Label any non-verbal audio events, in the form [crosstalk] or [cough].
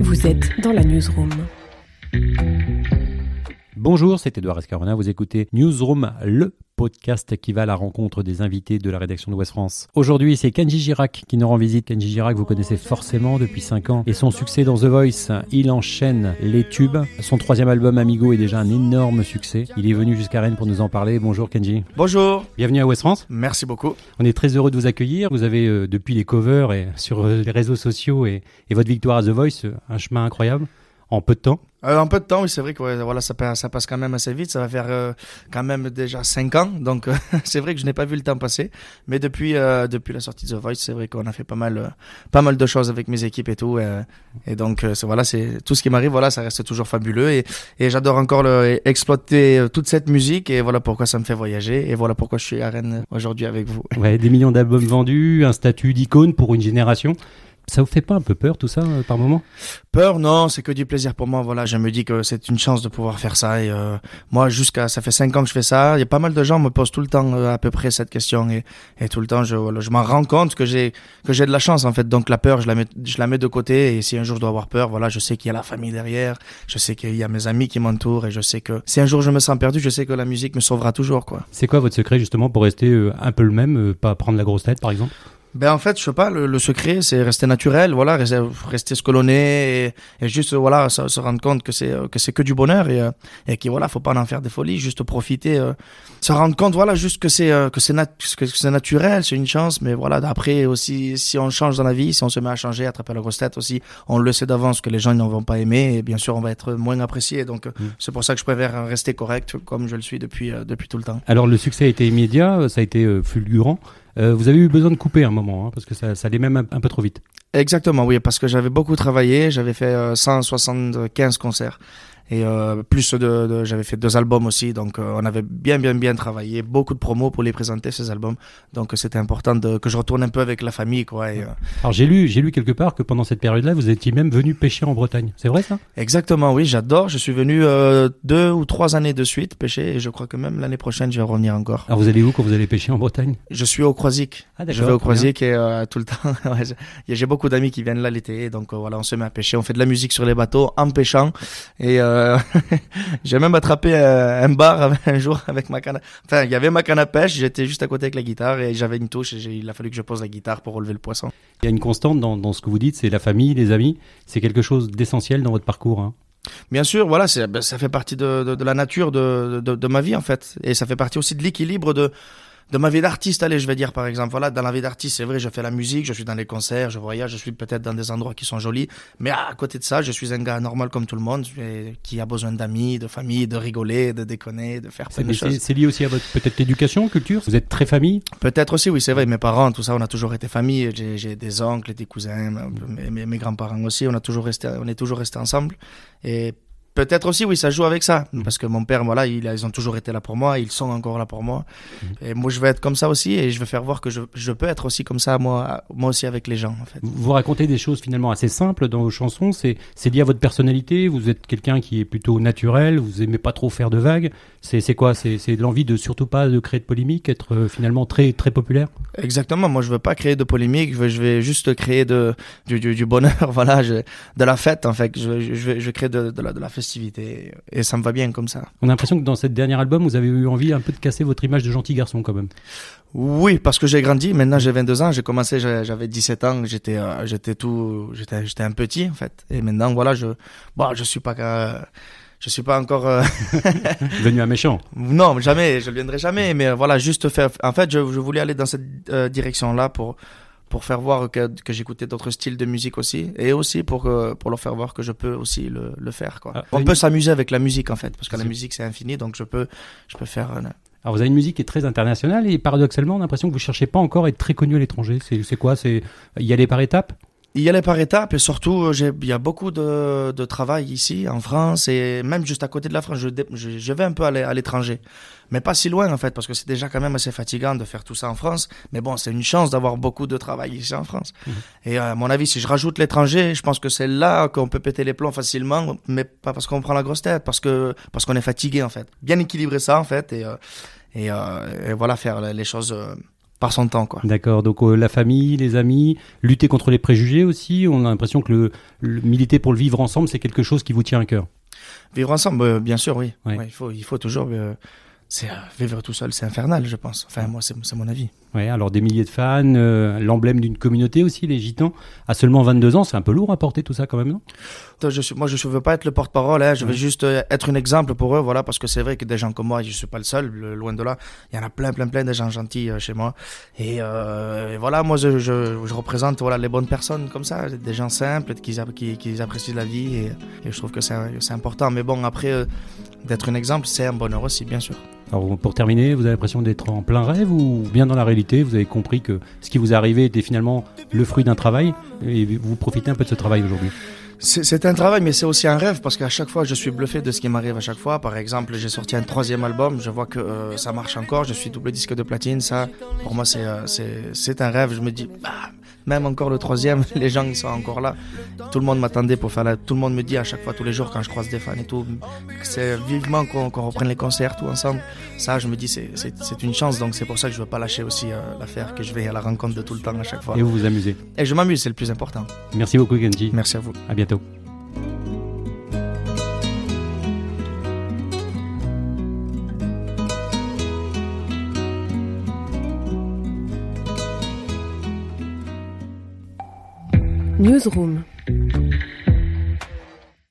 Vous êtes dans la newsroom. Bonjour, c'est Edouard Escarona. Vous écoutez Newsroom, le podcast qui va à la rencontre des invités de la rédaction de West France. Aujourd'hui, c'est Kenji Girac qui nous rend visite. Kenji Girac, vous connaissez forcément depuis 5 ans et son succès dans The Voice. Il enchaîne les tubes. Son troisième album Amigo est déjà un énorme succès. Il est venu jusqu'à Rennes pour nous en parler. Bonjour Kenji. Bonjour. Bienvenue à West France. Merci beaucoup. On est très heureux de vous accueillir. Vous avez euh, depuis les covers et sur euh, les réseaux sociaux et, et votre victoire à The Voice euh, un chemin incroyable en peu de temps. Euh, en peu de temps, oui, c'est vrai que voilà, ça, ça passe quand même assez vite. Ça va faire euh, quand même déjà 5 ans. Donc, euh, [laughs] c'est vrai que je n'ai pas vu le temps passer. Mais depuis, euh, depuis la sortie de The Voice, c'est vrai qu'on a fait pas mal, pas mal de choses avec mes équipes et tout. et donc, voilà, c'est tout ce qui m'arrive. Voilà, ça reste toujours fabuleux. Et, j'adore encore exploiter toute cette musique. Et voilà pourquoi ça me fait voyager. Et voilà pourquoi je suis à Rennes aujourd'hui avec vous. Ouais, des millions d'albums vendus, un statut d'icône pour une génération. Ça vous fait pas un peu peur tout ça euh, par moment? Peur, non, c'est que du plaisir pour moi. Voilà, je me dis que c'est une chance de pouvoir faire ça. Et euh, moi, jusqu'à ça fait cinq ans que je fais ça. Il y a pas mal de gens me posent tout le temps euh, à peu près cette question et, et tout le temps, je, voilà, je m'en rends compte que j'ai que j'ai de la chance en fait. Donc la peur, je la mets, je la mets de côté. Et si un jour je dois avoir peur, voilà, je sais qu'il y a la famille derrière. Je sais qu'il y a mes amis qui m'entourent et je sais que si un jour je me sens perdu, je sais que la musique me sauvera toujours, quoi. C'est quoi votre secret justement pour rester un peu le même, pas prendre la grosse tête par exemple? Ben en fait, je sais pas, le, le secret, c'est rester naturel, voilà, rester, rester ce que l'on est et, et juste voilà, se, se rendre compte que c'est que c'est que du bonheur et euh, et qu'il voilà, faut pas en faire des folies, juste profiter, euh, se rendre compte voilà, juste que c'est euh, que c'est nat- que c'est naturel, c'est une chance, mais voilà, après aussi si on change dans la vie, si on se met à changer, à attraper la grosse tête aussi, on le sait d'avance que les gens n'en vont pas aimer et bien sûr on va être moins apprécié, donc euh, Mm. c'est pour ça que je préfère rester correct comme je le suis depuis euh, depuis tout le temps. Alors le succès a été immédiat, ça a été euh, fulgurant. Euh, vous avez eu besoin de couper un moment, hein, parce que ça, allait même un, peu trop vite. Exactement, oui, parce que j'avais beaucoup travaillé, j'avais fait euh, 175 concerts et euh, plus de, de- j'avais fait deux albums aussi, donc euh, on avait bien bien bien travaillé, beaucoup de promos pour les présenter ces albums, donc euh, c'était important de, que je retourne un peu avec la famille, quoi. Et, euh, Alors j'ai lu, j'ai lu quelque part que pendant cette période-là, vous étiez même venu pêcher en Bretagne. C'est vrai ça? Exactement, oui, j'adore. Je suis venu euh, deux ou trois années de suite pêcher et je crois que même l'année prochaine je vais revenir encore. Alors vous allez où quand vous allez pêcher en Bretagne? Je suis au Croisic. Ah Je vais au Croisic et euh, tout le temps. [laughs] j'ai- beaucoup d'amis qui viennent là l'été, donc voilà, on se met à pêcher. On fait de la musique sur les bateaux en pêchant. Et euh, [laughs] j'ai même attrapé un bar un jour avec ma canne. à- Enfin, il y avait ma canne à pêche. J'étais juste à côté avec la guitare et j'avais une touche. Et il a fallu que je pose la guitare pour relever le poisson. Il y a une constante dans, dans ce que vous dites, c'est la famille, les amis. C'est quelque chose d'essentiel dans votre parcours. hein. Bien sûr, voilà, ben, ça fait partie de, de, de la nature de ma vie en fait, et ça fait partie aussi de l'équilibre de de ma vie d'artiste. Allez, je vais dire par exemple, voilà, dans la vie d'artiste, c'est vrai, je fais la musique, je suis dans les concerts, je voyage, je suis peut-être dans des endroits qui sont jolis, mais à côté de ça, je suis un gars normal comme tout le monde, qui a besoin d'amis, de famille, de rigoler, de déconner, de faire plein de choses. c'est- lié aussi à votre peut-être éducation, culture. Vous êtes très famille. Peut-être aussi, oui, c'est vrai. Mes parents, tout ça, on a toujours été famille. J'ai, j'ai des oncles, des cousins, mes, mes, mes grands-parents aussi. On a toujours resté, on est toujours resté ensemble. Et peut-être aussi, oui, ça joue avec ça, parce que mon père, voilà, il, ils ont toujours été là pour moi, ils sont encore là pour moi. Et moi, je veux être comme ça aussi, et je veux faire voir que je, je peux être aussi comme ça, moi, moi aussi avec les gens, en fait. Vous racontez des choses finalement assez simples dans vos chansons. C'est c'est lié à votre personnalité. Vous êtes quelqu'un qui est plutôt naturel. Vous aimez pas trop faire de vagues. C'est c'est quoi? C'est c'est l'envie de surtout pas de créer de polémique, être euh, finalement très très populaire? Exactement. Moi, je veux pas créer de polémique. Je veux, je vais juste créer de, du, du, du bonheur. [laughs] Voilà, je, de la fête, en fait. Je, je, vais, je créer de, de, la, de la festivité. Et ça me va bien comme ça. On a l'impression que dans cette dernier album, vous avez eu envie un peu de casser votre image de gentil garçon quand même. Oui, parce que j'ai grandi. Maintenant, j'ai 22 ans. J'ai commencé, j'avais 17 ans. J'étais, euh, j'étais tout, j'étais, j'étais un petit, en fait. Et maintenant, voilà, je, bon, je suis pas, qu'un- je suis pas encore, euh, [laughs] [laughs] Devenu un méchant. non, jamais, je ne viendrai jamais. Mais euh, voilà, juste faire, en fait, je, je voulais aller dans cette euh, direction-là pour, pour faire voir que, que j'écoutais d'autres styles de musique aussi. Et aussi pour, que- pour leur faire voir que je peux aussi le, le faire, quoi. Ah, On une- peut s'amuser avec la musique, en fait. Parce que la musique, c'est infini. Donc, je peux, je peux faire, euh, Alors vous avez une musique qui est très internationale et paradoxalement, on a l'impression que vous cherchez pas encore à être très connu à l'étranger. C'est c'est quoi? C'est y aller par étapes? Y aller par étapes et surtout, euh, j'ai- il y a beaucoup de, de travail ici en France et même juste à côté de la France. Je, je, je vais un peu aller à l'étranger, mais pas si loin en fait, parce que c'est déjà quand même assez fatigant de faire tout ça en France. Mais bon, c'est une chance d'avoir beaucoup de travail ici en France. Et euh, à mon avis, si je rajoute l'étranger, je pense que c'est là qu'on peut péter les plombs facilement, mais pas parce qu'on prend la grosse tête, parce que parce qu'on est fatigué en fait. Bien équilibrer ça en fait et euh, et, et voilà faire les choses. Par son temps, quoi. D'accord. Donc euh, la famille, les amis, lutter contre les préjugés aussi. On a l'impression que le, le militer pour le vivre ensemble, c'est quelque chose qui vous tient à cœur. Vivre ensemble, euh, bien sûr, oui. Ouais. Ouais, il faut, il faut toujours. euh, c'est vivre tout seul, c'est infernal, je pense. Enfin, moi, c'est mon avis. Ouais, alors des milliers de fans, euh, l'emblème d'une communauté aussi, les gitans. À seulement 22 ans, c'est un peu lourd à porter tout ça quand même, non? Je suis, moi, je ne veux pas être le porte-parole. hein, je veux Ouais. juste euh, être un exemple pour eux, voilà, parce que c'est vrai que des gens comme moi, je suis pas le seul, loin de là. Il y en a plein, plein, plein de gens gentils euh, chez moi. Et, euh, et voilà, moi, je, je, je représente voilà les bonnes personnes comme ça, des gens simples qui, app- qui, qui apprécient la vie, et, et je trouve que c'est important. Mais bon, après, d'être un exemple, c'est un bonheur aussi, bien sûr. Alors pour terminer, vous avez l'impression d'être en plein rêve ou bien dans la réalité, vous avez compris que ce qui vous est arrivé était finalement le fruit d'un travail et vous profitez un peu de ce travail aujourd'hui? C'est un travail, mais c'est aussi un rêve parce qu'à chaque fois, je suis bluffé de ce qui m'arrive à chaque fois. Par exemple, j'ai sorti un troisième album, je vois que euh, ça marche encore, je suis double disque de platine. Ça, pour moi, c'est euh, un rêve. Je me dis, bah, même encore le troisième, [laughs] les gens ils sont encore là. Tout le monde m'attendait pour faire la. Tout le monde me dit à chaque fois, tous les jours, quand je croise des fans et tout, que c'est vivement qu'on qu'on reprenne les concerts tout ensemble. Ça, je me dis, c'est c'est c'est une chance. Donc c'est pour ça que je veux pas lâcher aussi euh, l'affaire, que je vais à la rencontre de tout le temps à chaque fois. et vous vous amusez. Et je m'amuse, c'est le plus important. Merci beaucoup Genji, Merci à vous. à bientôt. Newsroom.